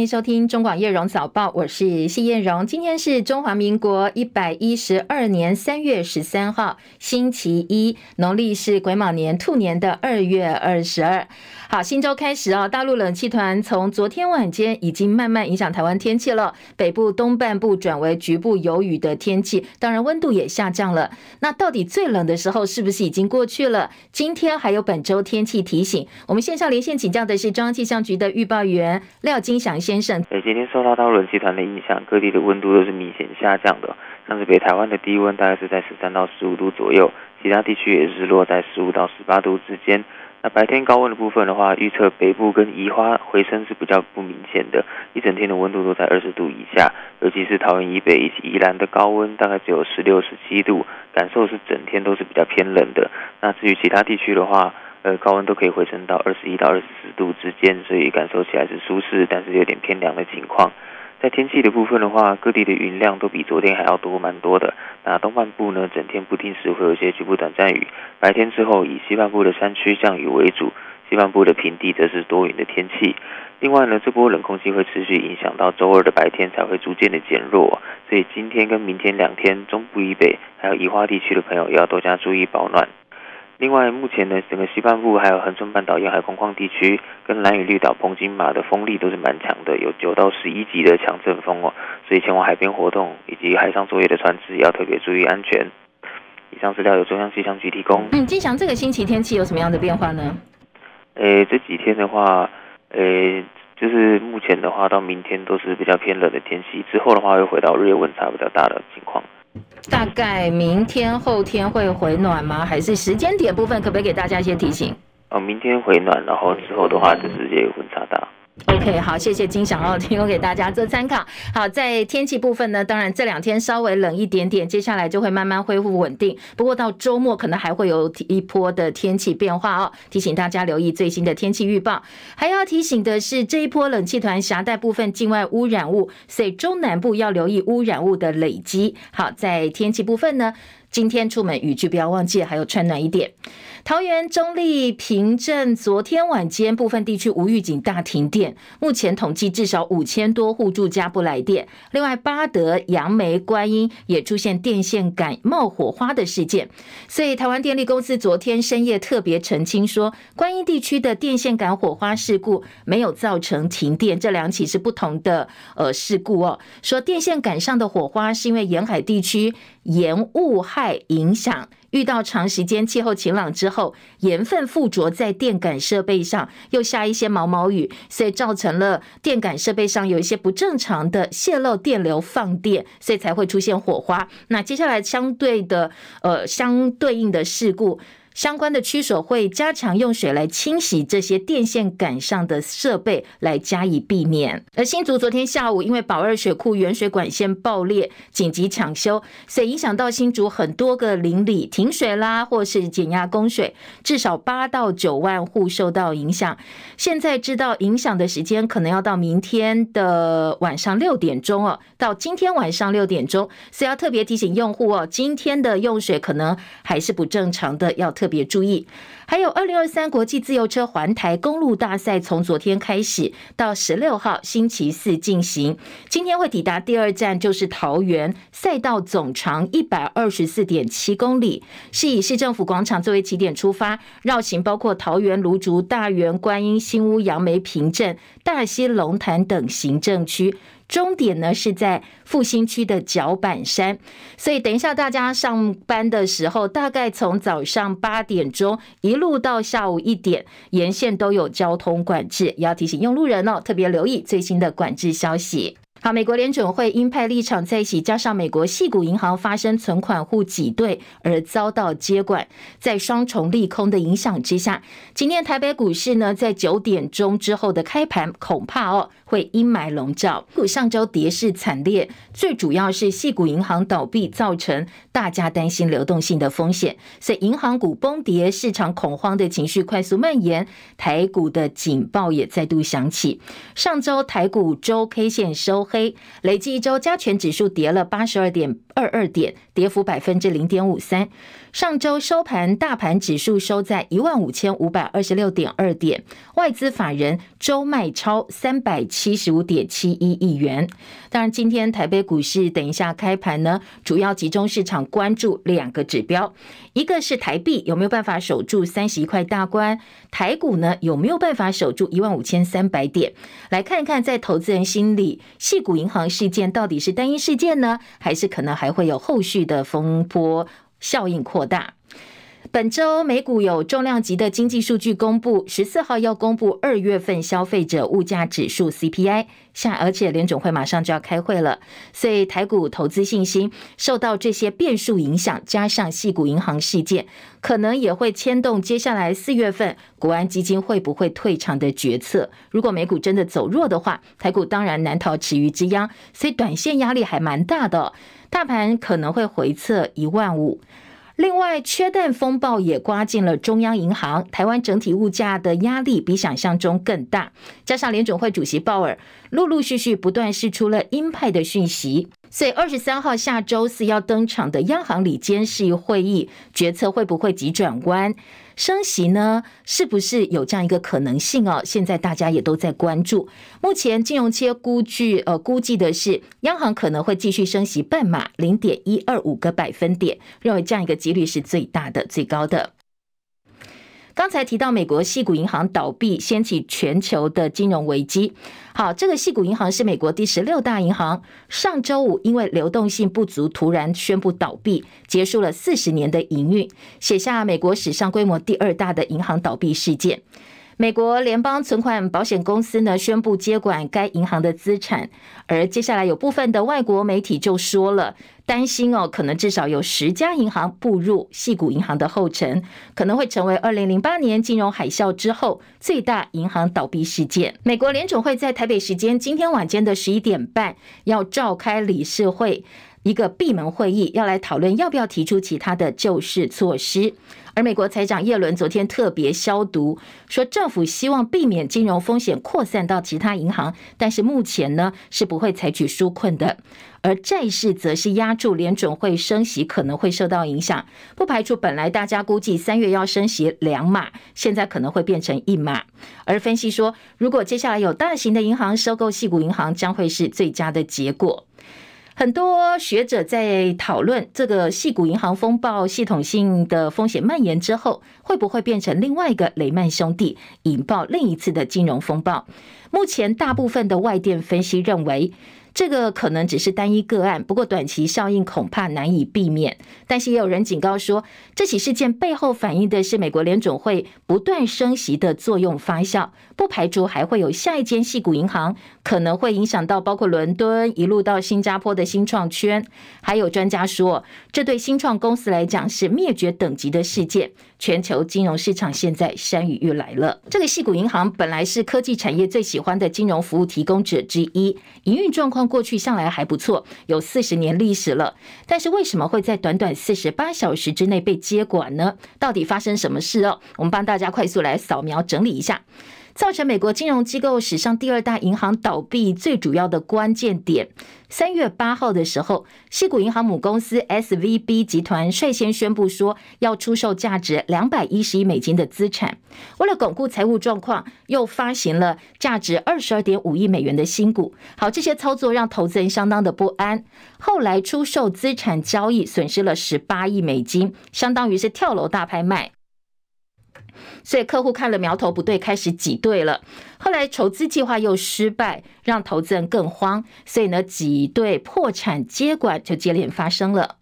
迎收听中广叶荣早报，我是谢艳荣。今天是中华民国一百一十二年三月十三号，星期一，农历是癸卯年兔年的二月二十二。好，新周开始哦，大陆冷气团从昨天晚间已经慢慢影响台湾天气了，北部东半部转为局部有雨的天气，当然温度也下降了。那到底最冷的时候是不是已经过去了？今天还有本周天气提醒，我们线上连线请教的是中央气象局的预报员廖金祥先生。对，今天受到大陆冷气团的影响，各地的温度都是明显下降的，像是北台湾的低温大概是在十三到十五度左右，其他地区也是落在十五到十八度之间。那白天高温的部分的话，预测北部跟宜花回升是比较不明显的，一整天的温度都在二十度以下，尤其是桃园以北以及宜兰的高温大概只有十六、十七度，感受是整天都是比较偏冷的。那至于其他地区的话，呃，高温都可以回升到二十一到二十四度之间，所以感受起来是舒适，但是有点偏凉的情况。在天气的部分的话，各地的云量都比昨天还要多蛮多的。那东半部呢，整天不定时会有一些局部短暂雨，白天之后以西半部的山区降雨为主，西半部的平地则是多云的天气。另外呢，这波冷空气会持续影响到周二的白天才会逐渐的减弱，所以今天跟明天两天，中部以北还有宜花地区的朋友要多加注意保暖。另外，目前呢，整个西半部还有恒春半岛沿海空旷地区，跟蓝屿绿岛、澎金马的风力都是蛮强的，有九到十一级的强阵风哦，所以前往海边活动以及海上作业的船只要特别注意安全。以上资料由中央气象局提供。嗯，金祥，这个星期天气有什么样的变化呢？诶，这几天的话，诶，就是目前的话，到明天都是比较偏冷的天气，之后的话又回到日夜温差比较大的情况。大概明天后天会回暖吗？还是时间点部分可不可以给大家一些提醒？哦，明天回暖，然后之后的话就直接温差大。OK，好，谢谢金小奥，提供给大家做参考。好，在天气部分呢，当然这两天稍微冷一点点，接下来就会慢慢恢复稳定。不过到周末可能还会有一波的天气变化哦，提醒大家留意最新的天气预报。还要提醒的是，这一波冷气团夹带部分境外污染物，所以中南部要留意污染物的累积。好，在天气部分呢，今天出门雨具不要忘记，还有穿暖一点。桃园中坜平镇昨天晚间部分地区无预警大停电，目前统计至少五千多户住家不来电。另外，八德、杨梅、观音也出现电线杆冒火花的事件，所以台湾电力公司昨天深夜特别澄清说，观音地区的电线杆火花事故没有造成停电，这两起是不同的呃事故哦。说电线杆上的火花是因为沿海地区盐雾害影响。遇到长时间气候晴朗之后，盐分附着在电感设备上，又下一些毛毛雨，所以造成了电感设备上有一些不正常的泄漏电流放电，所以才会出现火花。那接下来相对的，呃，相对应的事故。相关的区所会加强用水来清洗这些电线杆上的设备，来加以避免。而新竹昨天下午因为宝二水库原水管线爆裂，紧急抢修，所以影响到新竹很多个邻里停水啦，或是减压供水，至少八到九万户受到影响。现在知道影响的时间可能要到明天的晚上六点钟哦，到今天晚上六点钟，所以要特别提醒用户哦，今天的用水可能还是不正常的，要。特别注意，还有二零二三国际自由车环台公路大赛从昨天开始到十六号星期四进行，今天会抵达第二站就是桃园，赛道总长一百二十四点七公里，是以市政府广场作为起点出发，绕行包括桃园、芦竹、大园、观音、新屋、杨梅、平镇、大溪、龙潭等行政区。终点呢是在复兴区的角板山，所以等一下大家上班的时候，大概从早上八点钟一路到下午一点，沿线都有交通管制，也要提醒用路人哦，特别留意最新的管制消息。好，美国联准会鹰派立场再起，加上美国系股银行发生存款户挤兑而遭到接管，在双重利空的影响之下，今天台北股市呢，在九点钟之后的开盘恐怕哦会阴霾笼罩。股上周跌势惨烈，最主要是系股银行倒闭造成大家担心流动性的风险，所以银行股崩跌，市场恐慌的情绪快速蔓延，台股的警报也再度响起。上周台股周 K 线收。黑，累计一周加权指数跌了八十二点二二点，跌幅百分之零点五三。上周收盘，大盘指数收在一万五千五百二十六点二点，外资法人周卖超三百七七十五点七一亿元。当然，今天台北股市等一下开盘呢，主要集中市场关注两个指标，一个是台币有没有办法守住三十一块大关，台股呢有没有办法守住一万五千三百点？来看一看在投资人心里，矽谷银行事件到底是单一事件呢，还是可能还会有后续的风波？效应扩大。本周美股有重量级的经济数据公布，十四号要公布二月份消费者物价指数 CPI，下而且联总会马上就要开会了，所以台股投资信心受到这些变数影响，加上系股银行事件，可能也会牵动接下来四月份国安基金会不会退场的决策。如果美股真的走弱的话，台股当然难逃池鱼之殃，所以短线压力还蛮大的，大盘可能会回测一万五。另外，缺蛋风暴也刮进了中央银行，台湾整体物价的压力比想象中更大。加上联准会主席鲍尔陆陆续续不断释出了鹰派的讯息，所以二十三号下周四要登场的央行里监事会议决策会不会急转弯？升息呢，是不是有这样一个可能性哦？现在大家也都在关注。目前金融街估计，呃，估计的是央行可能会继续升息半码零点一二五个百分点，认为这样一个几率是最大的、最高的。刚才提到美国细谷银行倒闭，掀起全球的金融危机。好，这个细谷银行是美国第十六大银行，上周五因为流动性不足，突然宣布倒闭，结束了四十年的营运，写下美国史上规模第二大的银行倒闭事件。美国联邦存款保险公司呢，宣布接管该银行的资产，而接下来有部分的外国媒体就说了，担心哦，可能至少有十家银行步入系谷银行的后尘，可能会成为二零零八年金融海啸之后最大银行倒闭事件。美国联准会在台北时间今天晚间的十一点半要召开理事会。一个闭门会议要来讨论要不要提出其他的救市措施，而美国财长耶伦昨天特别消毒，说政府希望避免金融风险扩散到其他银行，但是目前呢是不会采取纾困的，而债市则是压住联准会升息可能会受到影响，不排除本来大家估计三月要升息两码，现在可能会变成一码，而分析说，如果接下来有大型的银行收购矽谷银行，将会是最佳的结果。很多学者在讨论这个系股银行风暴系统性的风险蔓延之后，会不会变成另外一个雷曼兄弟，引爆另一次的金融风暴？目前大部分的外电分析认为，这个可能只是单一个案，不过短期效应恐怕难以避免。但是也有人警告说，这起事件背后反映的是美国联总会不断升息的作用发酵，不排除还会有下一间矽谷银行，可能会影响到包括伦敦一路到新加坡的新创圈。还有专家说，这对新创公司来讲是灭绝等级的事件。全球金融市场现在山雨欲来了。这个矽谷银行本来是科技产业最喜欢的金融服务提供者之一，营运状况过去向来还不错，有四十年历史了。但是为什么会在短短四十八小时之内被接管呢？到底发生什么事哦？我们帮大家快速来扫描整理一下。造成美国金融机构史上第二大银行倒闭最主要的关键点，三月八号的时候，西谷银行母公司 SVB 集团率先宣布说要出售价值两百一十亿美金的资产，为了巩固财务状况，又发行了价值二十二点五亿美元的新股。好，这些操作让投资人相当的不安。后来出售资产交易损失了十八亿美金，相当于是跳楼大拍卖。所以客户看了苗头不对，开始挤兑了。后来筹资计划又失败，让投资人更慌。所以呢，挤兑、破产、接管就接连发生了。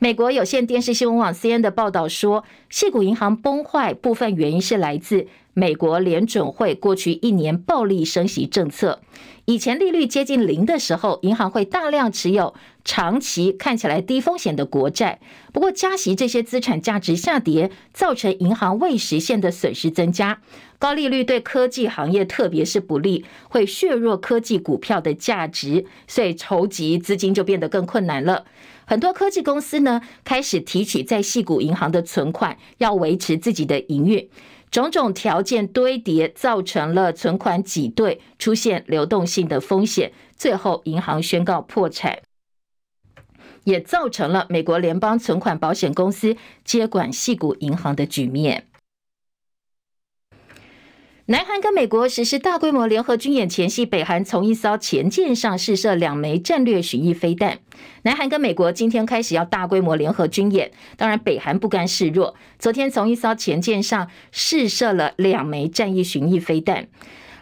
美国有线电视新闻网 CN 的报道说，矽谷银行崩坏部分原因是来自美国联准会过去一年暴力升息政策。以前利率接近零的时候，银行会大量持有长期看起来低风险的国债。不过加息，这些资产价值下跌，造成银行未实现的损失增加。高利率对科技行业特别是不利，会削弱科技股票的价值，所以筹集资金就变得更困难了。很多科技公司呢，开始提起在系股银行的存款，要维持自己的营运。种种条件堆叠，造成了存款挤兑，出现流动性的风险，最后银行宣告破产，也造成了美国联邦存款保险公司接管系股银行的局面。南韩跟美国实施大规模联合军演前夕，北韩从一艘潜舰上试射两枚战略巡弋飞弹。南韩跟美国今天开始要大规模联合军演，当然北韩不甘示弱，昨天从一艘潜舰上试射了两枚战役巡弋飞弹。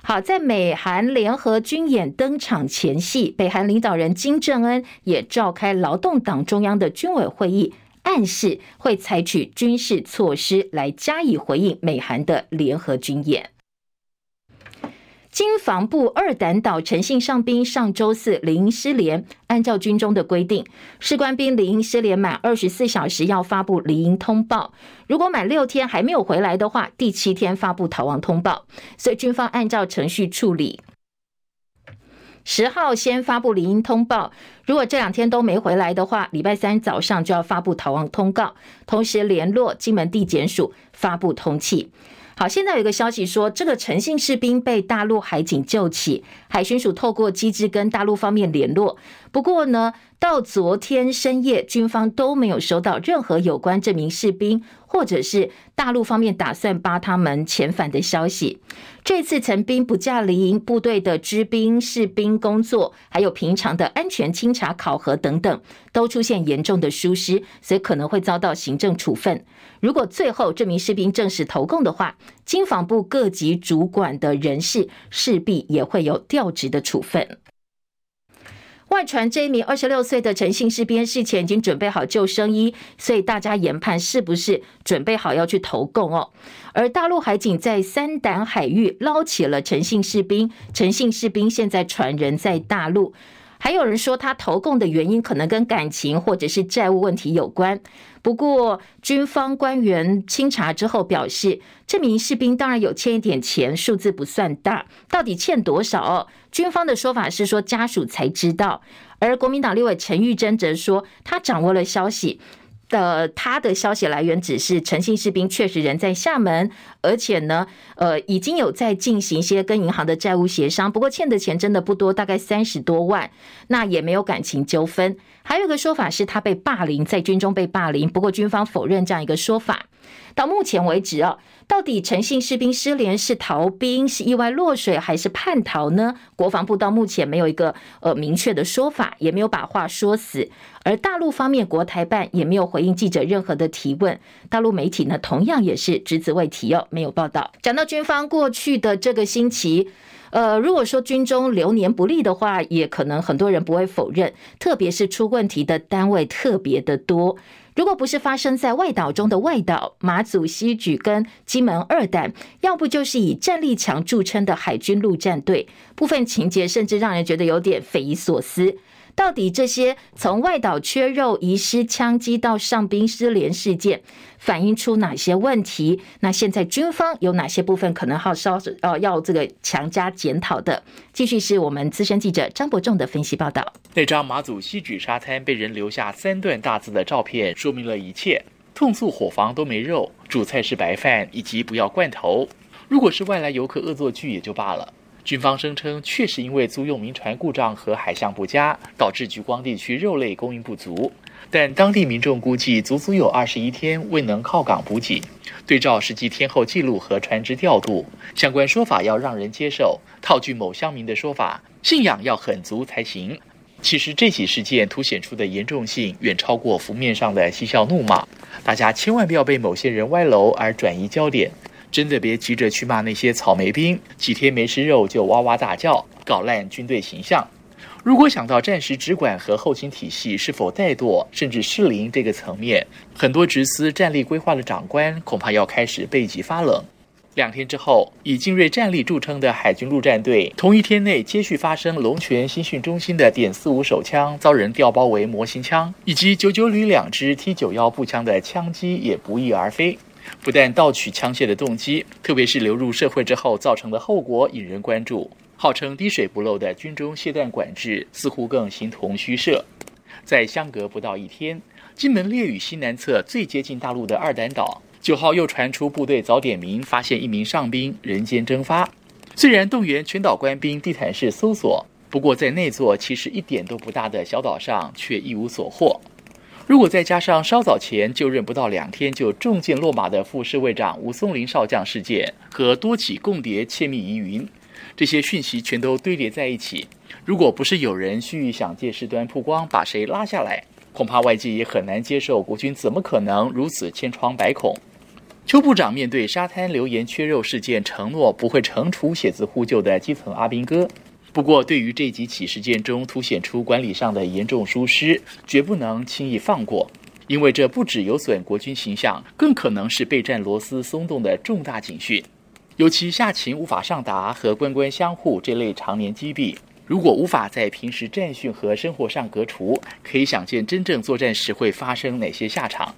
好，在美韩联合军演登场前夕，北韩领导人金正恩也召开劳动党中央的军委会议，暗示会采取军事措施来加以回应美韩的联合军演。经防部二胆岛陈姓上兵上周四离营失联，按照军中的规定，士官兵离营失联满二十四小时要发布离营通报，如果满六天还没有回来的话，第七天发布逃亡通报。所以军方按照程序处理，十号先发布离营通报，如果这两天都没回来的话，礼拜三早上就要发布逃亡通告，同时联络金门地检署发布通缉。好，现在有一个消息说，这个诚信士兵被大陆海警救起，海巡署透过机制跟大陆方面联络。不过呢，到昨天深夜，军方都没有收到任何有关这名士兵，或者是大陆方面打算把他们遣返的消息。这次陈兵不驾离营部队的支兵、士兵工作，还有平常的安全清查、考核等等，都出现严重的疏失，所以可能会遭到行政处分。如果最后这名士兵正式投共的话，经防部各级主管的人士势必也会有调职的处分。外传这一名二十六岁的陈姓士兵事前已经准备好救生衣，所以大家研判是不是准备好要去投共哦？而大陆海警在三胆海域捞起了陈姓士兵，陈姓士兵现在传人在大陆。还有人说他投共的原因可能跟感情或者是债务问题有关。不过军方官员清查之后表示，这名士兵当然有欠一点钱，数字不算大，到底欠多少？军方的说法是说家属才知道。而国民党立委陈玉珍则说，他掌握了消息。的他的消息来源只是陈姓士兵确实人在厦门，而且呢，呃，已经有在进行一些跟银行的债务协商，不过欠的钱真的不多，大概三十多万，那也没有感情纠纷。还有一个说法是他被霸凌，在军中被霸凌，不过军方否认这样一个说法。到目前为止啊，到底诚信士兵失联是逃兵、是意外落水还是叛逃呢？国防部到目前没有一个呃明确的说法，也没有把话说死。而大陆方面国台办也没有回应记者任何的提问，大陆媒体呢同样也是只字未提哦，没有报道。讲到军方过去的这个星期，呃，如果说军中流年不利的话，也可能很多人不会否认，特别是出问题的单位特别的多。如果不是发生在外岛中的外岛、马祖、西举跟金门二胆，要不就是以战力强著称的海军陆战队，部分情节甚至让人觉得有点匪夷所思。到底这些从外岛缺肉、遗失枪击到上兵失联事件，反映出哪些问题？那现在军方有哪些部分可能要稍呃要这个强加检讨的？继续是我们资深记者张伯仲的分析报道。那张马祖西莒沙滩被人留下三段大字的照片，说明了一切：痛诉伙房都没肉，主菜是白饭，以及不要罐头。如果是外来游客恶作剧也就罢了。军方声称，确实因为租用民船故障和海象不佳，导致莒光地区肉类供应不足。但当地民众估计，足足有二十一天未能靠港补给。对照实际天候记录和船只调度，相关说法要让人接受。套句某乡民的说法，信仰要很足才行。其实这起事件凸显出的严重性，远超过浮面上的嬉笑怒骂。大家千万不要被某些人歪楼而转移焦点。真的别急着去骂那些草莓兵，几天没吃肉就哇哇大叫，搞烂军队形象。如果想到战时直管和后勤体系是否怠惰甚至失灵这个层面，很多直司战力规划的长官恐怕要开始背脊发冷。两天之后，以精锐战力著称的海军陆战队，同一天内接续发生龙泉新训中心的点四五手枪遭人调包为模型枪，以及九九旅两支 T 九幺步枪的枪击也不翼而飞。不但盗取枪械的动机，特别是流入社会之后造成的后果引人关注。号称滴水不漏的军中械弹管制，似乎更形同虚设。在相隔不到一天，金门烈屿西南侧最接近大陆的二胆岛，九号又传出部队早点名发现一名上兵人间蒸发，虽然动员全岛官兵地毯式搜索，不过在那座其实一点都不大的小岛上却一无所获。如果再加上稍早前就任不到两天就中箭落马的副侍卫长吴松林少将事件和多起共谍窃密疑云，这些讯息全都堆叠在一起，如果不是有人蓄意想借事端曝光，把谁拉下来，恐怕外界也很难接受国军怎么可能如此千疮百孔。邱部长面对沙滩留言缺肉事件，承诺不会惩处写字呼救的基层阿兵哥。不过，对于这几起事件中凸显出管理上的严重疏失，绝不能轻易放过，因为这不只有损国军形象，更可能是备战螺丝松动的重大警讯。尤其下情无法上达和官官相护这类常年积弊，如果无法在平时战训和生活上革除，可以想见真正作战时会发生哪些下场。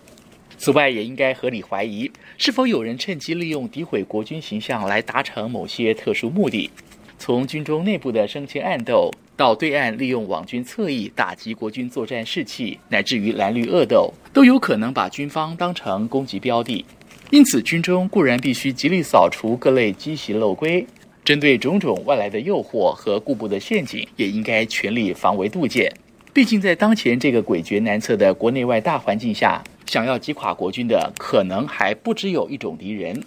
此外，也应该合理怀疑，是否有人趁机利用诋毁国军形象来达成某些特殊目的。从军中内部的升迁暗斗，到对岸利用网军侧翼打击国军作战士气，乃至于蓝绿恶斗，都有可能把军方当成攻击标的。因此，军中固然必须极力扫除各类积习漏规，针对种种外来的诱惑和故步的陷阱，也应该全力防微杜渐。毕竟，在当前这个诡谲难测的国内外大环境下，想要击垮国军的，可能还不只有一种敌人。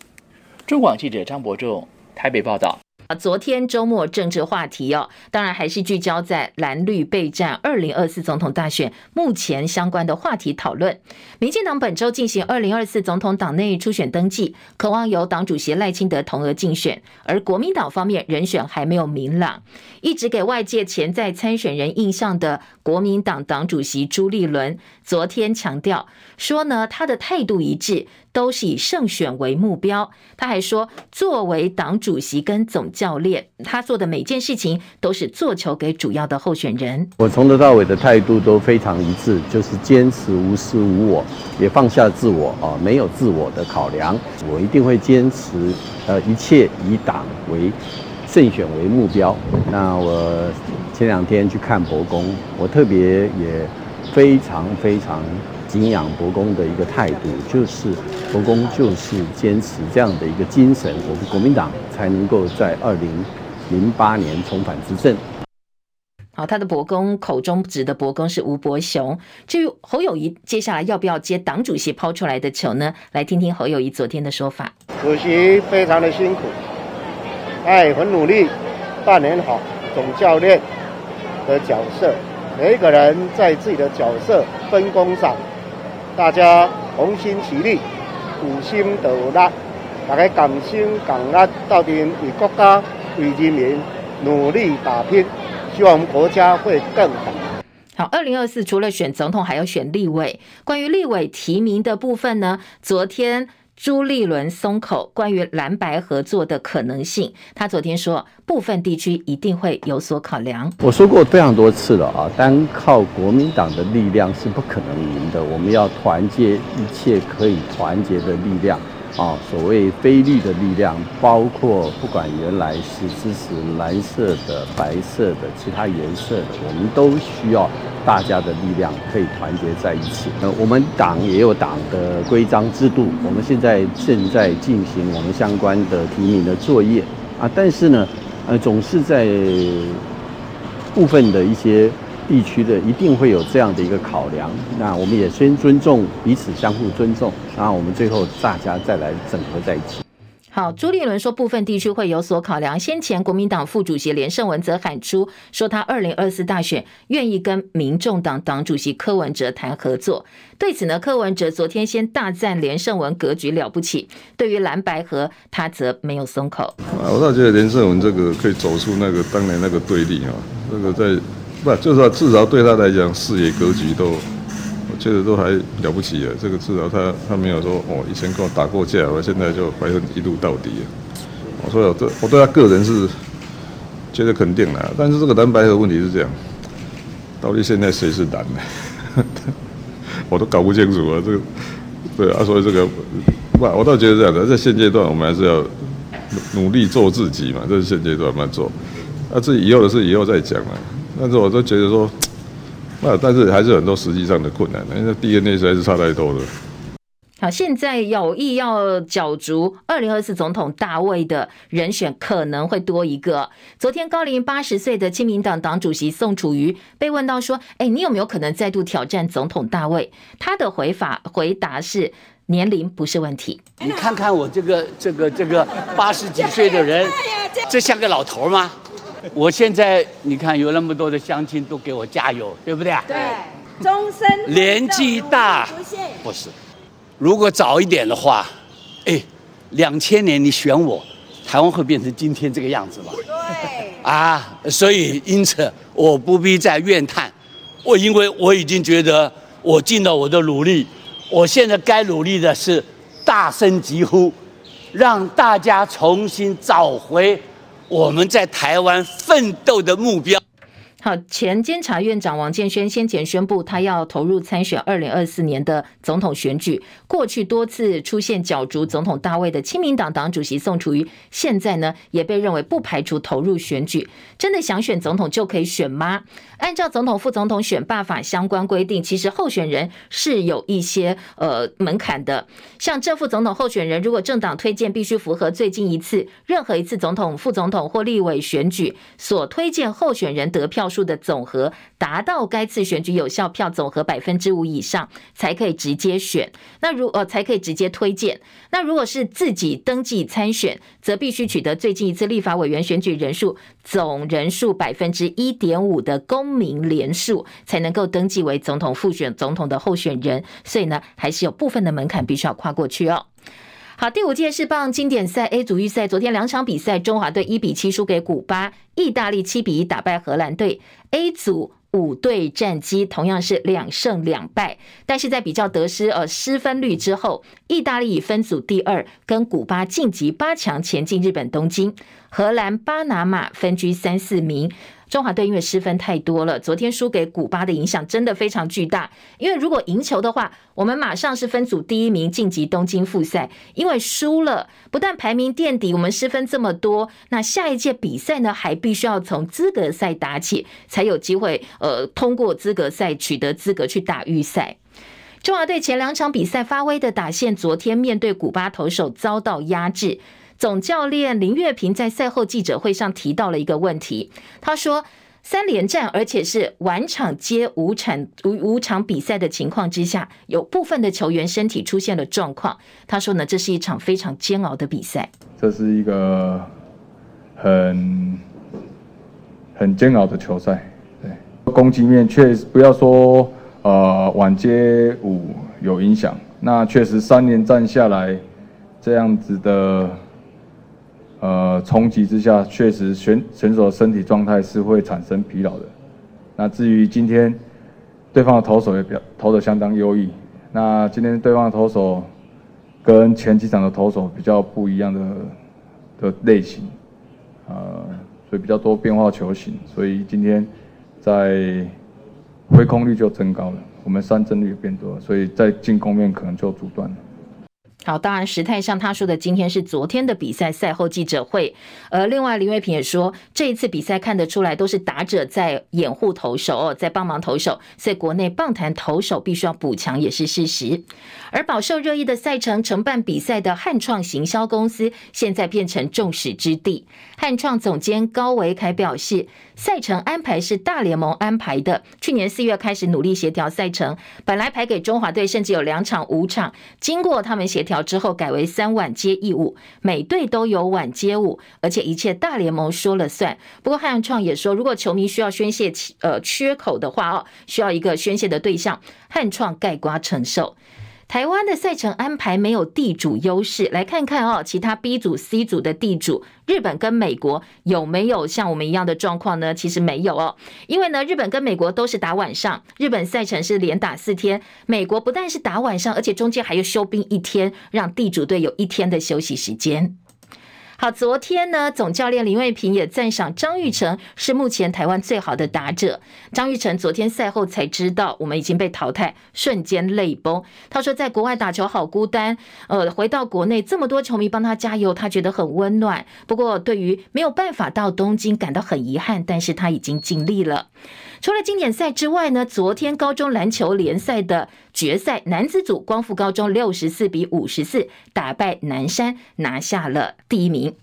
中广记者张伯仲台北报道。昨天周末政治话题哦，当然还是聚焦在蓝绿备战二零二四总统大选目前相关的话题讨论。民进党本周进行二零二四总统党内初选登记，渴望由党主席赖清德同额竞选，而国民党方面人选还没有明朗。一直给外界潜在参选人印象的国民党党主席朱立伦，昨天强调说呢，他的态度一致。都是以胜选为目标。他还说，作为党主席跟总教练，他做的每件事情都是做球给主要的候选人。我从头到尾的态度都非常一致，就是坚持无私无我，也放下自我啊，没有自我的考量。我一定会坚持，呃，一切以党为胜选为目标。那我前两天去看伯公，我特别也非常非常。敬仰伯公的一个态度，就是伯公就是坚持这样的一个精神，我们国民党才能够在二零零八年重返执政。他的伯公口中指的伯公是吴伯雄。至于侯友宜接下来要不要接党主席抛出来的球呢？来听听侯友宜昨天的说法。主席非常的辛苦，他也很努力扮演好总教练的角色，每一个人在自己的角色分工上。大家同心齐力，齐心斗力，大家敢心共力，到底为国家、为人民努力打拼，希望我们国家会更好。好，二零二四除了选总统，还要选立委。关于立委提名的部分呢，昨天。朱立伦松口，关于蓝白合作的可能性，他昨天说，部分地区一定会有所考量。我说过非常多次了啊，单靠国民党的力量是不可能赢的，我们要团结一切可以团结的力量。啊，所谓非绿的力量，包括不管原来是支持蓝色的、白色的、其他颜色的，我们都需要大家的力量，可以团结在一起。呃，我们党也有党的规章制度，我们现在正在进行我们相关的提名的作业啊，但是呢，呃，总是在部分的一些。地区的一定会有这样的一个考量，那我们也先尊重彼此，相互尊重，然后我们最后大家再来整合在一起。好，朱立伦说部分地区会有所考量。先前国民党副主席连胜文则喊出说，他二零二四大选愿意跟民众党党主席柯文哲谈合作。对此呢，柯文哲昨天先大赞连胜文格局了不起。对于蓝白合，他则没有松口。啊，我倒觉得连胜文这个可以走出那个当年那个对立啊，这个在。不，就是说，至少对他来讲，视野格局都，我觉得都还了不起啊。这个至少他他没有说，哦，以前跟我打过架，我现在就怀恨一路到底啊。我说我对我对他个人是觉得肯定的，但是这个蓝白的问题是这样，到底现在谁是蓝呢？我都搞不清楚啊。这个对啊，所以这个不，我倒觉得这样的，在现阶段我们还是要努力做自己嘛。这是现阶段慢慢做，啊，这以后的事以后再讲了。但是我都觉得说，那但是还是很多实际上的困难，因为 DNA 实在是差太多了。好，现在有意要角逐二零二四总统大位的人选可能会多一个。昨天高龄八十岁的亲民党党主席宋楚瑜被问到说：“哎，你有没有可能再度挑战总统大位？”他的回法回答是：“年龄不是问题。”你看看我这个这个这个八十几岁的人，这像个老头吗？我现在你看有那么多的乡亲都给我加油，对不对？对，终身年纪大不是。如果早一点的话，哎，两千年你选我，台湾会变成今天这个样子吗？对。啊，所以因此我不必再怨叹，我因为我已经觉得我尽了我的努力，我现在该努力的是大声疾呼，让大家重新找回我们在台湾奋斗的目标。好，前监察院长王建煊先前宣布，他要投入参选二零二四年的总统选举。过去多次出现角逐总统大位的亲民党党主席宋楚瑜，现在呢也被认为不排除投入选举。真的想选总统就可以选吗？按照总统、副总统选罢法相关规定，其实候选人是有一些呃门槛的。像正副总统候选人，如果政党推荐必须符合最近一次任何一次总统、副总统或立委选举所推荐候选人得票数的总和达到该次选举有效票总和百分之五以上，才可以直接选。那如呃才可以直接推荐。那如果是自己登记参选，则必须取得最近一次立法委员选举人数总人数百分之一点五的公民连数，才能够登记为总统、副选总统的候选人。所以呢，还是有部分的门槛必须要跨过去哦。好，第五届世棒经典赛 A 组预赛，昨天两场比赛，中华队一比七输给古巴，意大利七比一打败荷兰队。A 组五队战绩同样是两胜两败，但是在比较得失呃失分率之后，意大利以分组第二跟古巴晋级八强，前进日本东京，荷兰、巴拿马分居三四名。中华队因为失分太多了，昨天输给古巴的影响真的非常巨大。因为如果赢球的话，我们马上是分组第一名晋级东京复赛。因为输了，不但排名垫底，我们失分这么多，那下一届比赛呢，还必须要从资格赛打起，才有机会呃通过资格赛取得资格去打预赛。中华队前两场比赛发挥的打线，昨天面对古巴投手遭到压制。总教练林月平在赛后记者会上提到了一个问题，他说：“三连战，而且是晚场接五场五五场比赛的情况之下，有部分的球员身体出现了状况。他说呢，这是一场非常煎熬的比赛。这是一个很很煎熬的球赛。对，攻击面确实不要说呃晚接五有影响，那确实三连战下来这样子的。”呃，冲击之下，确实选选手的身体状态是会产生疲劳的。那至于今天对方的投手也表投的相当优异。那今天对方的投手跟前几场的投手比较不一样的的类型，呃，所以比较多变化球型，所以今天在挥空率就增高了，我们三振率也变多了，所以在进攻面可能就阻断了。好，当然，时态上他说的，今天是昨天的比赛赛后记者会。而另外林岳平也说，这一次比赛看得出来都是打者在掩护投手，在帮忙投手，所以国内棒坛投手必须要补强也是事实。而饱受热议的赛程承办比赛的汉创行销公司，现在变成众矢之的。汉创总监高维凯表示，赛程安排是大联盟安排的，去年四月开始努力协调赛程，本来排给中华队甚至有两场五场，经过他们协调。调之后改为三晚接义务，每队都有晚接舞，而且一切大联盟说了算。不过汉创也说，如果球迷需要宣泄呃缺口的话哦，需要一个宣泄的对象，汉创盖瓜承受。台湾的赛程安排没有地主优势，来看看哦，其他 B 组、C 组的地主，日本跟美国有没有像我们一样的状况呢？其实没有哦，因为呢，日本跟美国都是打晚上，日本赛程是连打四天，美国不但是打晚上，而且中间还要休兵一天，让地主队有一天的休息时间。好，昨天呢，总教练林卫平也赞赏张玉成是目前台湾最好的打者。张玉成昨天赛后才知道，我们已经被淘汰，瞬间泪崩。他说，在国外打球好孤单，呃，回到国内这么多球迷帮他加油，他觉得很温暖。不过，对于没有办法到东京，感到很遗憾，但是他已经尽力了。除了经典赛之外呢，昨天高中篮球联赛的决赛，男子组光复高中六十四比五十四打败南山，拿下了第一名。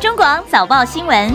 中广早报新闻。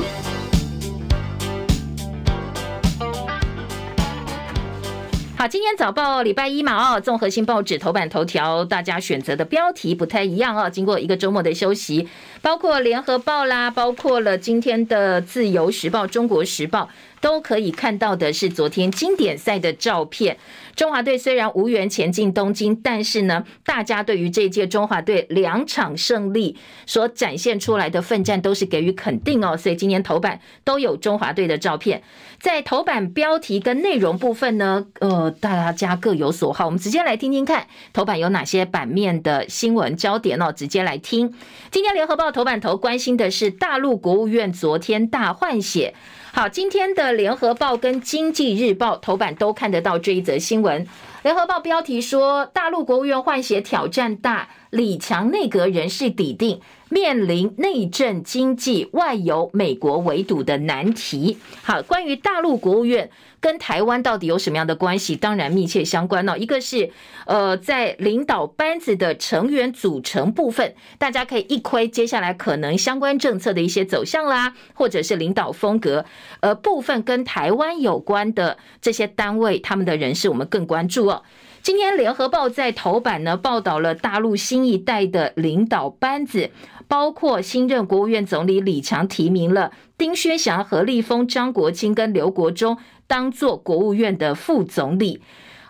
好，今天早报礼拜一嘛，哦，综合性报纸头版头条，大家选择的标题不太一样哦。经过一个周末的休息，包括联合报啦，包括了今天的自由时报、中国时报。都可以看到的是昨天经典赛的照片。中华队虽然无缘前进东京，但是呢，大家对于这届中华队两场胜利所展现出来的奋战都是给予肯定哦。所以今天头版都有中华队的照片。在头版标题跟内容部分呢，呃，大家各有所好。我们直接来听听看头版有哪些版面的新闻焦点哦。直接来听，今天联合报头版头关心的是大陆国务院昨天大换血。好，今天的联合报跟经济日报头版都看得到这一则新闻。联合报标题说，大陆国务院换血挑战大，李强内阁人事底定，面临内政、经济、外游、美国围堵的难题。好，关于大陆国务院。跟台湾到底有什么样的关系？当然密切相关哦。一个是，呃，在领导班子的成员组成部分，大家可以一窥接下来可能相关政策的一些走向啦，或者是领导风格。呃，部分跟台湾有关的这些单位，他们的人事我们更关注哦。今天联合报在头版呢报道了大陆新一代的领导班子，包括新任国务院总理李强提名了丁薛祥、何立峰、张国清跟刘国中。当做国务院的副总理，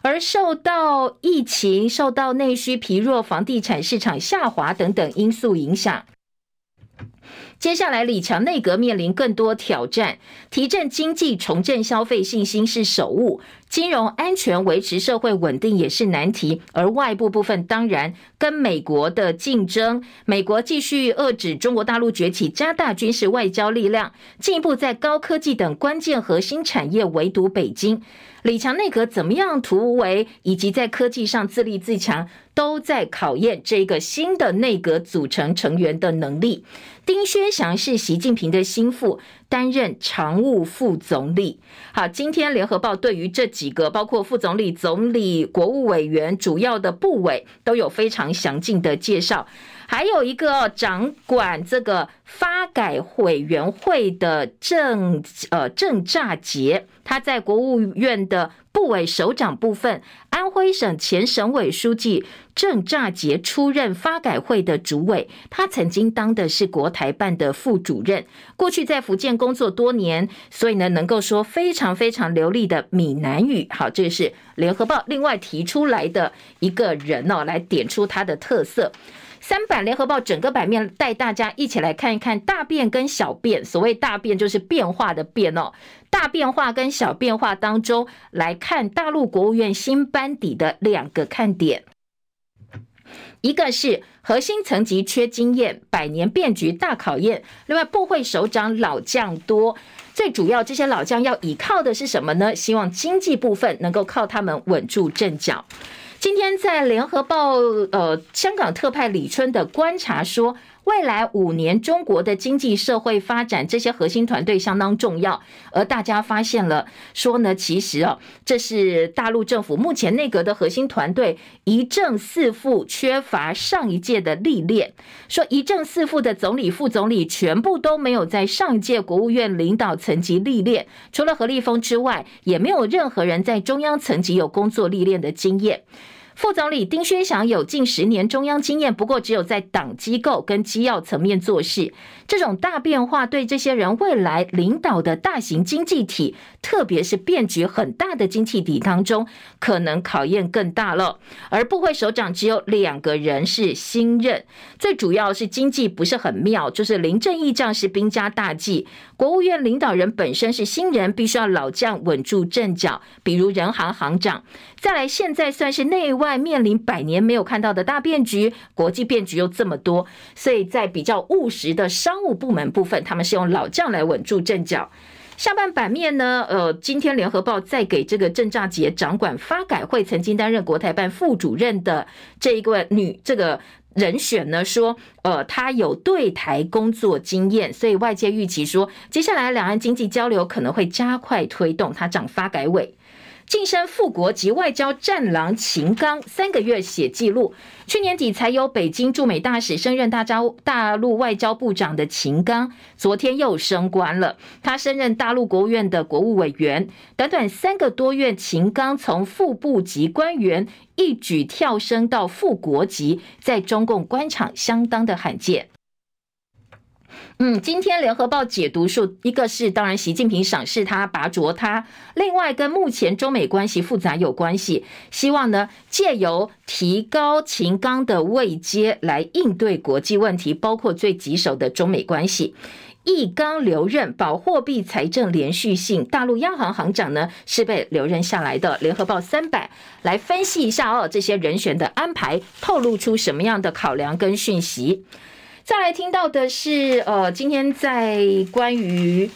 而受到疫情、受到内需疲弱、房地产市场下滑等等因素影响。接下来，李强内阁面临更多挑战，提振经济、重振消费信心是首务，金融安全、维持社会稳定也是难题。而外部部分，当然跟美国的竞争，美国继续遏制中国大陆崛起，加大军事外交力量，进一步在高科技等关键核心产业围堵北京。李强内阁怎么样突围，以及在科技上自立自强，都在考验这个新的内阁组成成员的能力。丁薛祥是习近平的心腹，担任常务副总理。好，今天联合报对于这几个，包括副总理、总理、国务委员、主要的部委，都有非常详尽的介绍。还有一个掌管这个发改委员会的郑呃郑肇洁，他在国务院的部委首长部分，安徽省前省委书记郑肇洁出任发改会的主委，他曾经当的是国台办的副主任，过去在福建工作多年，所以呢能够说非常非常流利的闽南语。好，这是联合报另外提出来的一个人哦，来点出他的特色。三版联合报整个版面带大家一起来看一看大变跟小变。所谓大变就是变化的变哦，大变化跟小变化当中来看大陆国务院新班底的两个看点，一个是核心层级缺经验，百年变局大考验。另外部会首长老将多，最主要这些老将要依靠的是什么呢？希望经济部分能够靠他们稳住阵脚。今天在联合报，呃，香港特派李春的观察说，未来五年中国的经济社会发展，这些核心团队相当重要。而大家发现了说呢，其实啊，这是大陆政府目前内阁的核心团队一正四副，缺乏上一届的历练。说一正四副的总理、副总理全部都没有在上一届国务院领导层级历练，除了何立峰之外，也没有任何人在中央层级有工作历练的经验。副总理丁薛祥有近十年中央经验，不过只有在党机构跟机要层面做事。这种大变化对这些人未来领导的大型经济体，特别是变局很大的经济体当中，可能考验更大了。而部会首长只有两个人是新任，最主要是经济不是很妙，就是临阵易将是兵家大忌。国务院领导人本身是新人，必须要老将稳住阵脚，比如人行行长。再来，现在算是内外面临百年没有看到的大变局，国际变局又这么多，所以在比较务实的商务部门部分，他们是用老将来稳住阵脚。下半版面呢，呃，今天联合报再给这个郑肇洁掌管发改会，曾经担任国台办副主任的这一个女这个人选呢，说，呃，她有对台工作经验，所以外界预期说，接下来两岸经济交流可能会加快推动，她掌发改委。晋升副国级外交战狼秦刚三个月写记录，去年底才由北京驻美大使升任大招大陆外交部长的秦刚，昨天又升官了。他升任大陆国务院的国务委员，短短三个多月，秦刚从副部级官员一举跳升到副国级，在中共官场相当的罕见。嗯，今天联合报解读说，一个是当然习近平赏识他、拔擢他，另外跟目前中美关系复杂有关系，希望呢借由提高秦刚的位阶来应对国际问题，包括最棘手的中美关系。易纲留任保货币财政连续性，大陆央行行长呢是被留任下来的。联合报三版来分析一下哦，这些人选的安排透露出什么样的考量跟讯息。再来听到的是，呃，今天在关于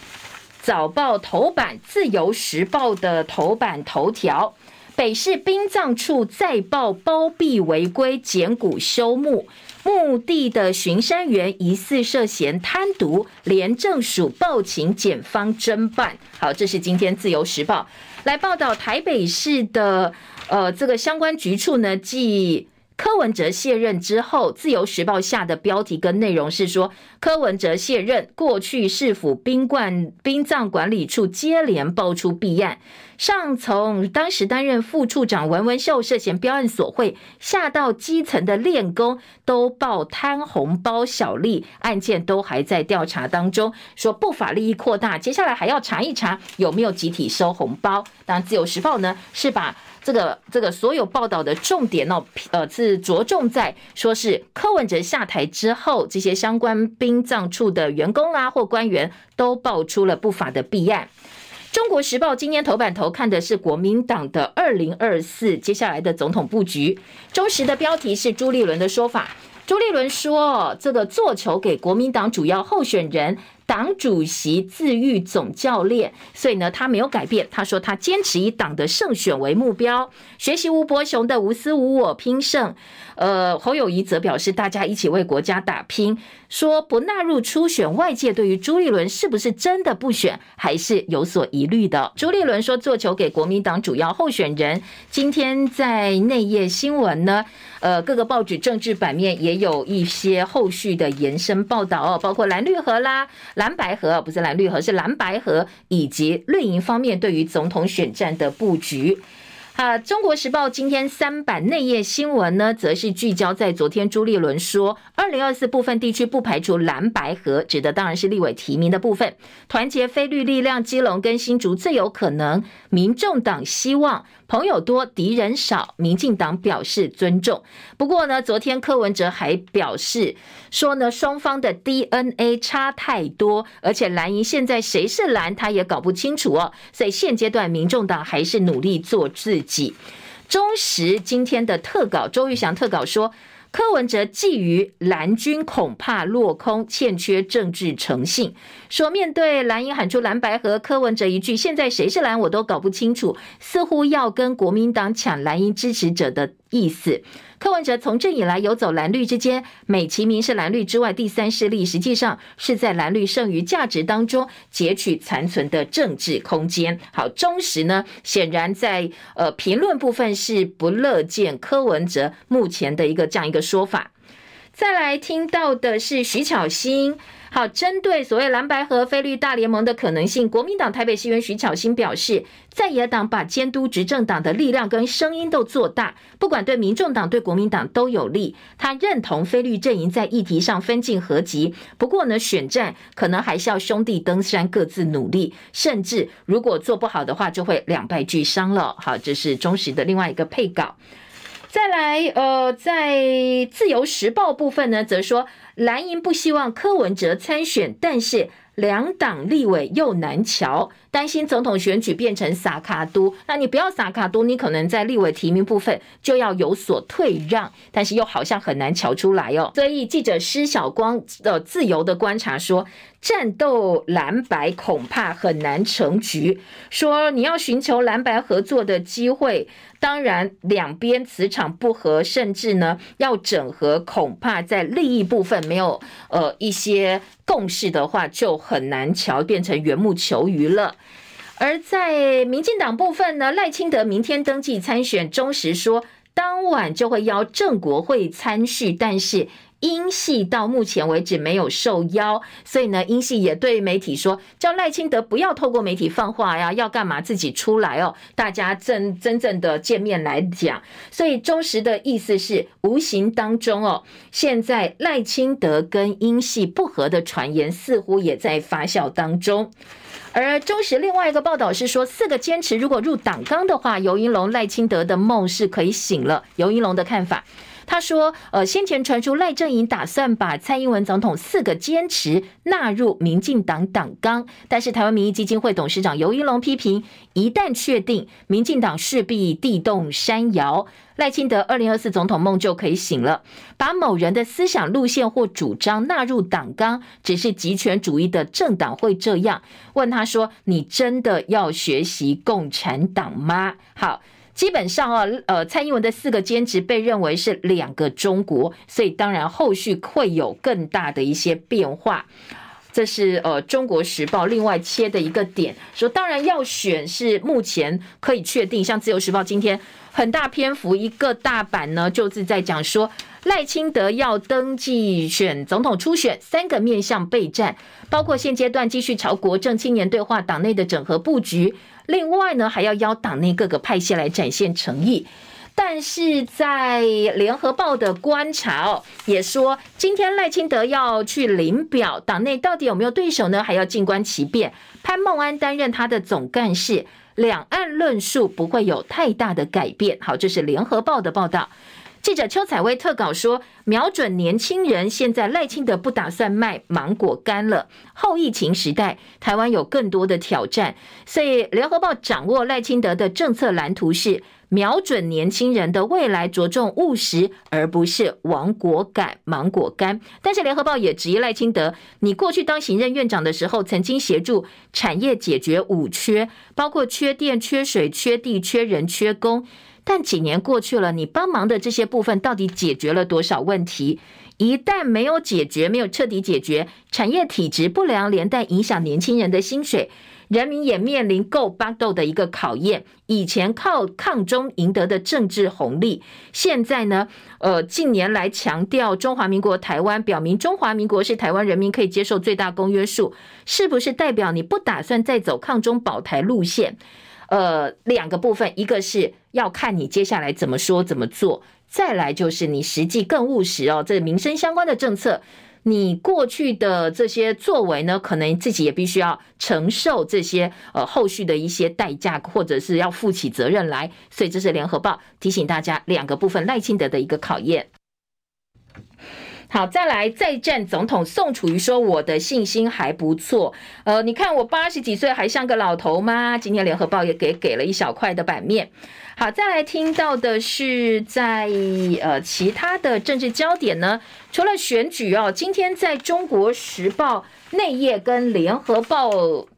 早报头版《自由时报》的头版头条，北市殡葬处再报包庇违规捡骨修墓，墓地的巡山员疑似涉嫌贪渎，廉政署报请检方侦办。好，这是今天《自由时报》来报道台北市的呃这个相关局处呢，即。柯文哲卸任之后，《自由时报》下的标题跟内容是说，柯文哲卸任，过去市府殡冠殡葬管理处接连爆出弊案，上从当时担任副处长文文秀涉嫌标案索贿，下到基层的练工都报贪红包小利，案件都还在调查当中，说不法利益扩大，接下来还要查一查有没有集体收红包。当，《自由时报》呢是把。这个这个所有报道的重点哦，呃，是着重在说是柯文哲下台之后，这些相关殡葬处的员工啊或官员都爆出了不法的弊案。中国时报今天头版头看的是国民党的二零二四接下来的总统布局。中时的标题是朱立伦的说法，朱立伦说这个做球给国民党主要候选人。党主席自喻总教练，所以呢，他没有改变。他说他坚持以党的胜选为目标，学习吴伯雄的无私无我拼胜。呃，侯友宜则表示，大家一起为国家打拼，说不纳入初选。外界对于朱立伦是不是真的不选，还是有所疑虑的。朱立伦说做球给国民党主要候选人。今天在内页新闻呢，呃，各个报纸政治版面也有一些后续的延伸报道哦，包括蓝绿合啦。蓝白合不是蓝绿合，是蓝白合，以及绿营方面对于总统选战的布局。啊，中国时报今天三版内页新闻呢，则是聚焦在昨天朱立伦说，二零二四部分地区不排除蓝白合，指的当然是立委提名的部分，团结非绿力量，基隆跟新竹最有可能。民众党希望朋友多敌人少，民进党表示尊重。不过呢，昨天柯文哲还表示说呢，双方的 DNA 差太多，而且蓝营现在谁是蓝，他也搞不清楚哦。所以现阶段民众党还是努力做自己。中时今天的特稿，周玉祥特稿说。柯文哲觊觎蓝军恐怕落空，欠缺政治诚信。说面对蓝营喊出蓝白和，柯文哲一句“现在谁是蓝我都搞不清楚”，似乎要跟国民党抢蓝营支持者的意思。柯文哲从政以来游走蓝绿之间，美其名是蓝绿之外第三势力，实际上是在蓝绿剩余价值当中截取残存的政治空间。好，中时呢，显然在呃评论部分是不乐见柯文哲目前的一个这样一个说法。再来听到的是徐巧芯。好，针对所谓蓝白和、非绿大联盟的可能性，国民党台北市议员徐巧芯表示，在野党把监督执政党的力量跟声音都做大，不管对民众党、对国民党都有利。他认同非绿阵营在议题上分进合击，不过呢，选战可能还是要兄弟登山，各自努力，甚至如果做不好的话，就会两败俱伤了。好，这是中时的另外一个配稿。再来，呃，在自由时报部分呢，则说蓝营不希望柯文哲参选，但是两党立委又难瞧，担心总统选举变成撒卡都。那你不要撒卡都，你可能在立委提名部分就要有所退让，但是又好像很难瞧出来哦。所以记者施晓光的自由的观察说，战斗蓝白恐怕很难成局。说你要寻求蓝白合作的机会，当然两边磁场不合，甚至呢要整合，恐怕在利益部分没有呃一些共识的话，就很难瞧，变成缘木求鱼了。而在民进党部分呢，赖清德明天登记参选，中时说当晚就会邀正国会参叙，但是。英系到目前为止没有受邀，所以呢，英系也对媒体说，叫赖清德不要透过媒体放话呀，要干嘛自己出来哦，大家真真正的见面来讲。所以中时的意思是，无形当中哦，现在赖清德跟英系不合的传言似乎也在发酵当中。而中时另外一个报道是说，四个坚持如果入党纲的话，尤英龙、赖清德的梦是可以醒了。尤英龙的看法。他说：“呃，先前传出赖阵营打算把蔡英文总统四个坚持纳入民进党党纲，但是台湾民意基金会董事长尤一龙批评，一旦确定，民进党势必地动山摇，赖清德二零二四总统梦就可以醒了。把某人的思想路线或主张纳入党纲，只是极权主义的政党会这样。问他说：你真的要学习共产党吗？好。”基本上啊，呃，蔡英文的四个兼职被认为是两个中国，所以当然后续会有更大的一些变化。这是呃《中国时报》另外切的一个点，说当然要选是目前可以确定，像《自由时报》今天很大篇幅一个大版呢，就是在讲说赖清德要登记选总统初选三个面向备战，包括现阶段继续朝国政青年对话、党内的整合布局。另外呢，还要邀党内各个派系来展现诚意，但是在联合报的观察哦，也说今天赖清德要去领表，党内到底有没有对手呢？还要静观其变。潘孟安担任他的总干事，两岸论述不会有太大的改变。好，这是联合报的报道。记者邱采薇特稿说，瞄准年轻人，现在赖清德不打算卖芒果干了。后疫情时代，台湾有更多的挑战，所以联合报掌握赖清德的政策蓝图是瞄准年轻人的未来，着重务实，而不是亡国感芒果干。但是联合报也质疑赖清德，你过去当行政院长的时候，曾经协助产业解决五缺，包括缺电、缺水、缺地、缺人、缺工。但几年过去了，你帮忙的这些部分到底解决了多少问题？一旦没有解决，没有彻底解决，产业体质不良，连带影响年轻人的薪水，人民也面临够巴豆的一个考验。以前靠抗中赢得的政治红利，现在呢？呃，近年来强调中华民国台湾，表明中华民国是台湾人民可以接受最大公约数，是不是代表你不打算再走抗中保台路线？呃，两个部分，一个是要看你接下来怎么说怎么做，再来就是你实际更务实哦。这民生相关的政策，你过去的这些作为呢，可能自己也必须要承受这些呃后续的一些代价，或者是要负起责任来。所以这是联合报提醒大家两个部分赖清德的一个考验。好，再来再战总统宋楚瑜说：“我的信心还不错。呃，你看我八十几岁还像个老头吗？今天联合报也给给了一小块的版面。好，再来听到的是在呃其他的政治焦点呢，除了选举哦，今天在中国时报内页跟联合报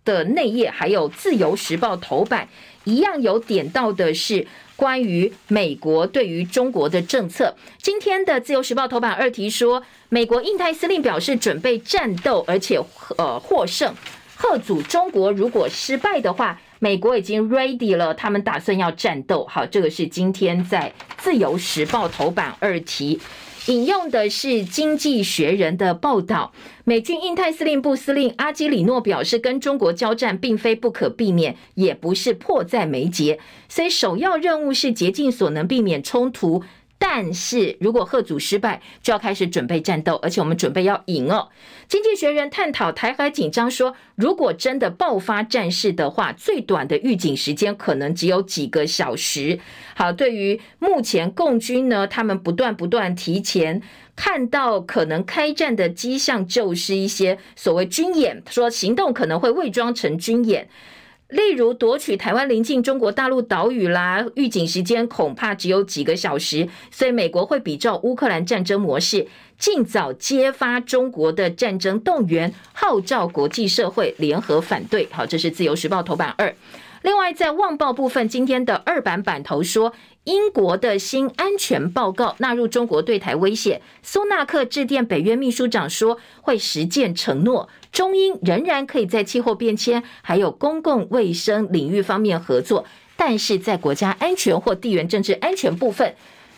的内页，还有自由时报头版一样有点到的是。”关于美国对于中国的政策，今天的《自由时报》头版二题说，美国印太司令表示准备战斗，而且呃获胜，吓阻中国如果失败的话，美国已经 ready 了，他们打算要战斗。好，这个是今天在《自由时报》头版二题。引用的是《经济学人》的报道，美军印太司令部司令阿基里诺表示，跟中国交战并非不可避免，也不是迫在眉睫，所以首要任务是竭尽所能避免冲突，但是如果吓阻失败，就要开始准备战斗，而且我们准备要赢哦。经济学人探讨台海紧张说，如果真的爆发战事的话，最短的预警时间可能只有几个小时。好，对于目前共军呢，他们不断不断提前看到可能开战的迹象，就是一些所谓军演，说行动可能会伪装成军演。例如夺取台湾临近中国大陆岛屿啦，预警时间恐怕只有几个小时，所以美国会比照乌克兰战争模式，尽早揭发中国的战争动员，号召国际社会联合反对。好，这是自由时报头版二。另外，在旺报部分，今天的二版版头说，英国的新安全报告纳入中国对台威胁。苏纳克致电北约秘书长说，会实践承诺，中英仍然可以在气候变迁还有公共卫生领域方面合作，但是在国家安全或地缘政治安全部分。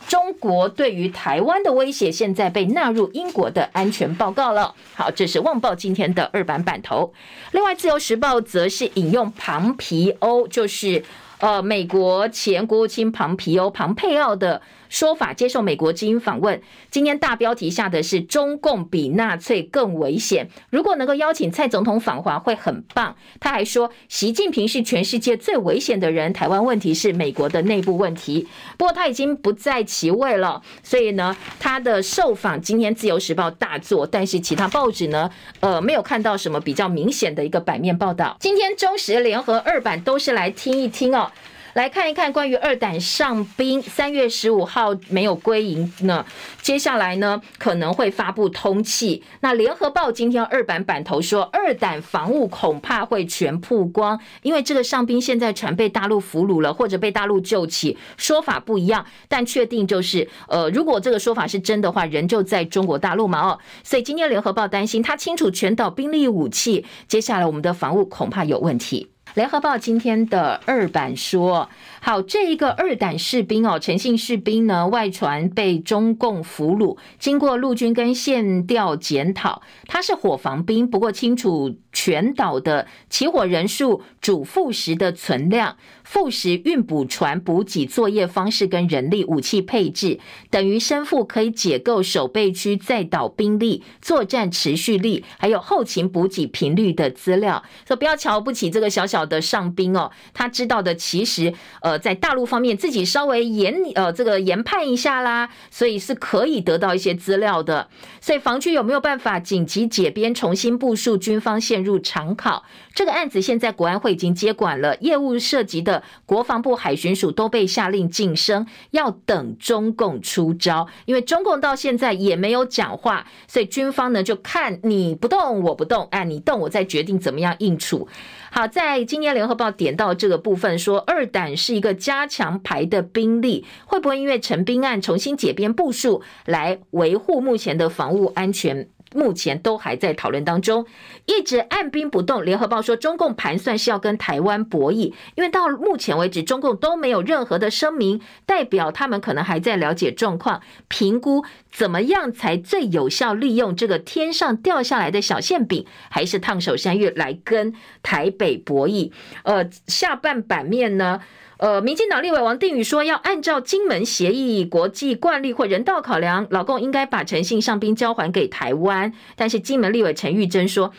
中国对于台湾的威胁，现在被纳入英国的安全报告了。好，这是《旺报》今天的二版版头。另外，《自由时报》则是引用庞皮欧，就是。呃，美国前国务卿庞皮欧、庞佩奥的说法，接受美国之音访问。今天大标题下的是“中共比纳粹更危险”。如果能够邀请蔡总统访华，会很棒。他还说，习近平是全世界最危险的人，台湾问题是美国的内部问题。不过他已经不在其位了，所以呢，他的受访今天《自由时报》大作，但是其他报纸呢，呃，没有看到什么比较明显的一个版面报道。今天中时联合二版都是来听一听哦。来看一看关于二胆上兵，三月十五号没有归营呢，接下来呢可能会发布通气。那联合报今天二版版头说，二胆防务恐怕会全曝光，因为这个上兵现在传被大陆俘虏了，或者被大陆救起，说法不一样，但确定就是，呃，如果这个说法是真的话，人就在中国大陆嘛，哦，所以今天联合报担心他清楚全岛兵力武器，接下来我们的防务恐怕有问题。联合报今天的二版说，好，这一个二胆士兵哦，陈姓士兵呢，外传被中共俘虏，经过陆军跟县调检讨，他是火防兵，不过清楚全岛的起火人数、主副食的存量、副食运补船补给作业方式跟人力武器配置，等于身负可以解构守备区在岛兵力作战持续力，还有后勤补给频率的资料，所以不要瞧不起这个小小的上兵哦，他知道的其实。呃在大陆方面，自己稍微研呃这个研判一下啦，所以是可以得到一些资料的。所以防区有没有办法紧急解编、重新部署？军方陷入常考。这个案子现在国安会已经接管了，业务涉及的国防部、海巡署都被下令晋升，要等中共出招。因为中共到现在也没有讲话，所以军方呢就看你不动我不动，哎，你动我再决定怎么样应处。好，在今年联合报点到这个部分说，二胆是一个加强牌的兵力，会不会因为陈兵案重新解编部署来维护目前的防务安全？目前都还在讨论当中，一直按兵不动。联合报说，中共盘算是要跟台湾博弈，因为到目前为止，中共都没有任何的声明，代表他们可能还在了解状况，评估怎么样才最有效利用这个天上掉下来的小馅饼，还是烫手山芋来跟台北博弈。呃，下半版面呢？呃，民进党立委王定宇说，要按照金门协议、国际惯例或人道考量，老共应该把诚信上宾交还给台湾。但是金门立委陈玉珍说，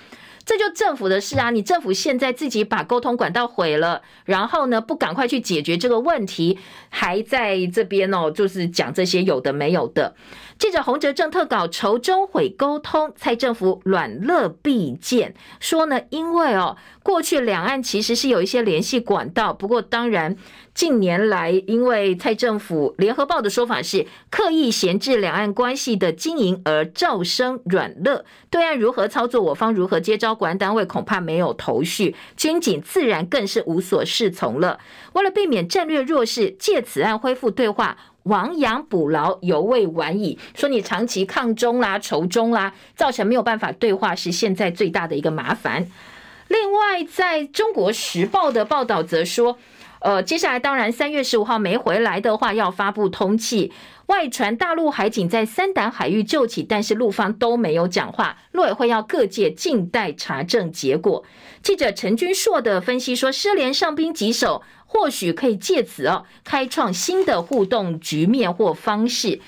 这就政府的事啊，你政府现在自己把沟通管道毁了，然后呢，不赶快去解决这个问题，还在这边哦，就是讲这些有的没有的。记者洪哲正特稿，仇中毁沟通，蔡政府软肋必见。说呢，因为哦，过去两岸其实是有一些联系管道，不过当然近年来，因为蔡政府联合报的说法是刻意闲置两岸关系的经营而造成软肋，对岸如何操作，我方如何接招，国安单位恐怕没有头绪，军警自然更是无所适从了。为了避免战略弱势，借此案恢复对话。亡羊补牢，犹未晚矣。说你长期抗中啦、仇中啦，造成没有办法对话，是现在最大的一个麻烦。另外，在中国时报的报道则说，呃，接下来当然三月十五号没回来的话，要发布通气。外传大陆海警在三胆海域救起，但是陆方都没有讲话。陆委会要各界静待查证结果。记者陈君硕的分析说，失联上兵棘手或许可以借此哦，开创新的互动局面或方式。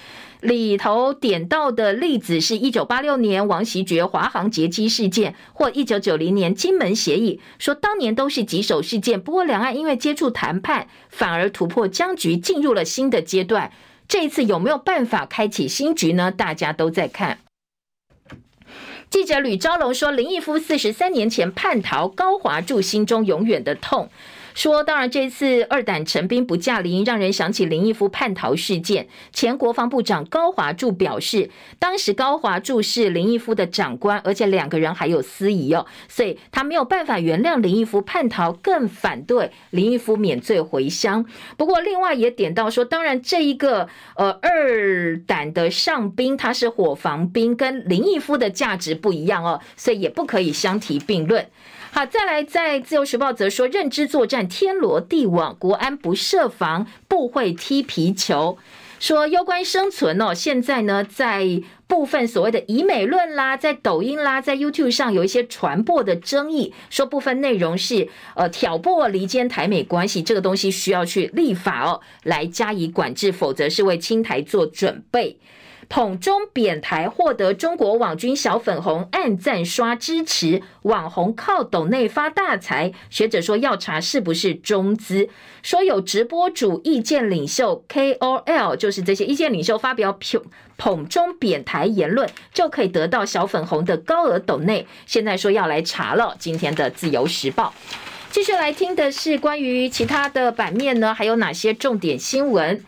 里头点到的例子是一九八六年王锡爵华航劫机事件，或一九九零年金门协议，说当年都是棘手事件。不过两岸因为接触谈判，反而突破僵局，进入了新的阶段。这一次有没有办法开启新局呢？大家都在看。记者吕昭龙说，林毅夫四十三年前叛逃高华柱，心中永远的痛。说，当然，这次二胆成兵不驾临，让人想起林毅夫叛逃事件。前国防部长高华柱表示，当时高华柱是林毅夫的长官，而且两个人还有私谊哦，所以他没有办法原谅林毅夫叛逃，更反对林毅夫免罪回乡。不过，另外也点到说，当然，这一个呃二胆的上兵，他是伙房兵，跟林毅夫的价值不一样哦，所以也不可以相提并论。好，再来，在自由时报则说，认知作战天罗地网，国安不设防，不会踢皮球。说攸关生存哦，现在呢，在部分所谓的以美论啦，在抖音啦，在 YouTube 上有一些传播的争议，说部分内容是呃挑拨离间台美关系，这个东西需要去立法哦，来加以管制，否则是为侵台做准备。捧中贬台获得中国网军小粉红按赞刷支持，网红靠抖内发大财。学者说要查是不是中资，说有直播主意见领袖 KOL，就是这些意见领袖发表捧捧中贬台言论，就可以得到小粉红的高额抖内。现在说要来查了。今天的自由时报，继续来听的是关于其他的版面呢，还有哪些重点新闻？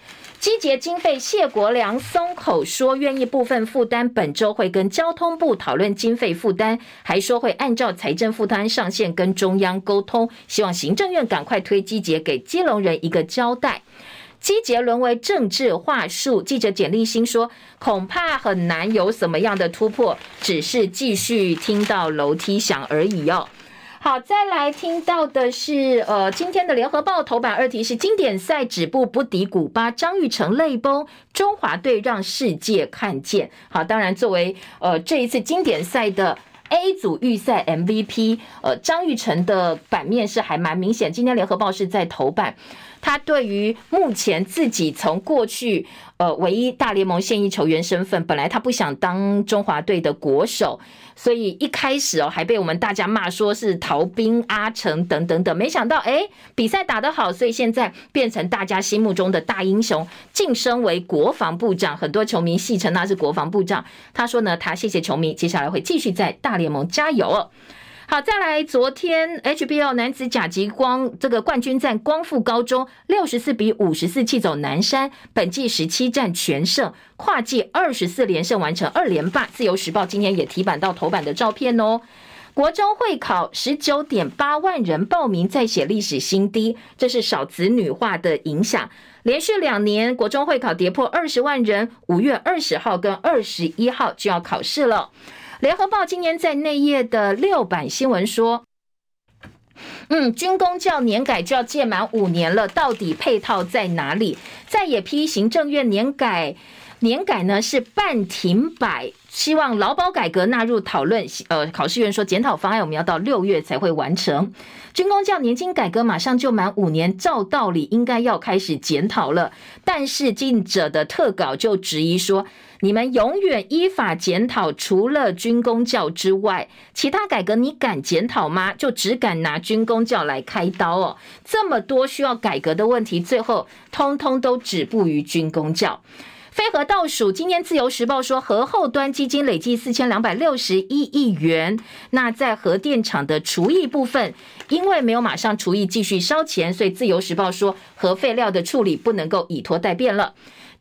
集结经费，谢国梁松口说愿意部分负担，本周会跟交通部讨论经费负担，还说会按照财政负担上限跟中央沟通，希望行政院赶快推机捷，给基隆人一个交代。机捷沦为政治话术，记者简立新说，恐怕很难有什么样的突破，只是继续听到楼梯响而已哦。好，再来听到的是，呃，今天的联合报头版二题是经典赛止步不敌古巴，张玉成泪崩，中华队让世界看见。好，当然作为呃这一次经典赛的 A 组预赛 MVP，呃，张玉成的版面是还蛮明显。今天联合报是在头版，他对于目前自己从过去呃唯一大联盟现役球员身份，本来他不想当中华队的国手。所以一开始哦，还被我们大家骂说是逃兵阿成等等等，没想到哎，比赛打得好，所以现在变成大家心目中的大英雄，晋升为国防部长，很多球迷戏称他是国防部长。他说呢，他谢谢球迷，接下来会继续在大联盟加油哦。好，再来，昨天 HBL 男子甲级光这个冠军战，光复高中六十四比五十四气走南山，本季十七战全胜，跨季二十四连胜，完成二连霸。自由时报今天也提版到头版的照片哦。国中会考十九点八万人报名，再写历史新低，这是少子女化的影响。连续两年国中会考跌破二十万人，五月二十号跟二十一号就要考试了。联合报今年在内页的六版新闻说，嗯，军公教年改就要届满五年了，到底配套在哪里？再也批行政院年改，年改呢是半停摆，希望劳保改革纳入讨论。呃，考试院说检讨方案我们要到六月才会完成。军公教年金改革马上就满五年，照道理应该要开始检讨了，但是记者的特稿就质疑说。你们永远依法检讨，除了军工教之外，其他改革你敢检讨吗？就只敢拿军工教来开刀哦。这么多需要改革的问题，最后通通都止步于军工教。非核倒数，今天自由时报说，核后端基金累计四千两百六十一亿元。那在核电厂的除役部分，因为没有马上除役，继续烧钱，所以自由时报说，核废料的处理不能够以拖待变了。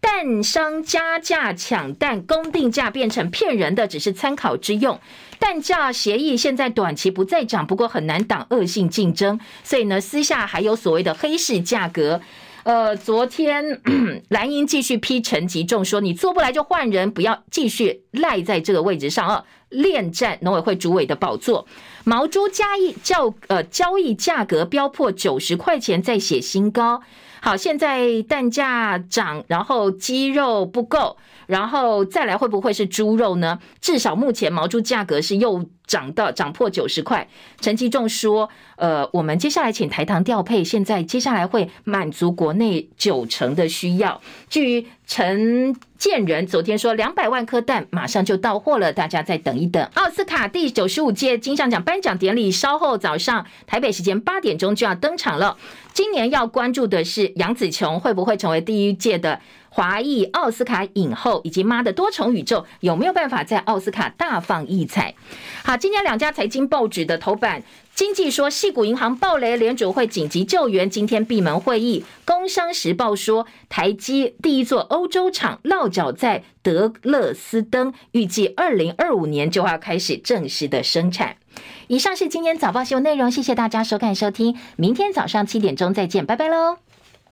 蛋商加价抢蛋，公定价变成骗人的，只是参考之用。蛋价协议现在短期不再涨，不过很难挡恶性竞争，所以呢，私下还有所谓的黑市价格。呃，昨天蓝营继续批陈吉仲说，你做不来就换人，不要继续赖在这个位置上啊，恋战农委会主委的宝座。毛猪交易较呃交易价格飙破九十块钱，再写新高。好，现在蛋价涨，然后鸡肉不够，然后再来会不会是猪肉呢？至少目前毛猪价格是又涨到涨破九十块。陈其仲说：“呃，我们接下来请台糖调配，现在接下来会满足国内九成的需要。”至于陈建仁昨天说两百万颗蛋马上就到货了，大家再等一等。奥斯卡第九十五届金像奖颁奖典礼稍后早上台北时间八点钟就要登场了。今年要关注的是杨紫琼会不会成为第一届的华裔奥斯卡影后，以及妈的多重宇宙有没有办法在奥斯卡大放异彩？好，今天两家财经报纸的头版，经济说矽谷银行暴雷，联准会紧急救援，今天闭门会议。工商时报说台积第一座欧洲厂落脚在德勒斯登，预计二零二五年就要开始正式的生产。以上是今天早报新闻内容，谢谢大家收看收听，明天早上七点钟再见，拜拜喽。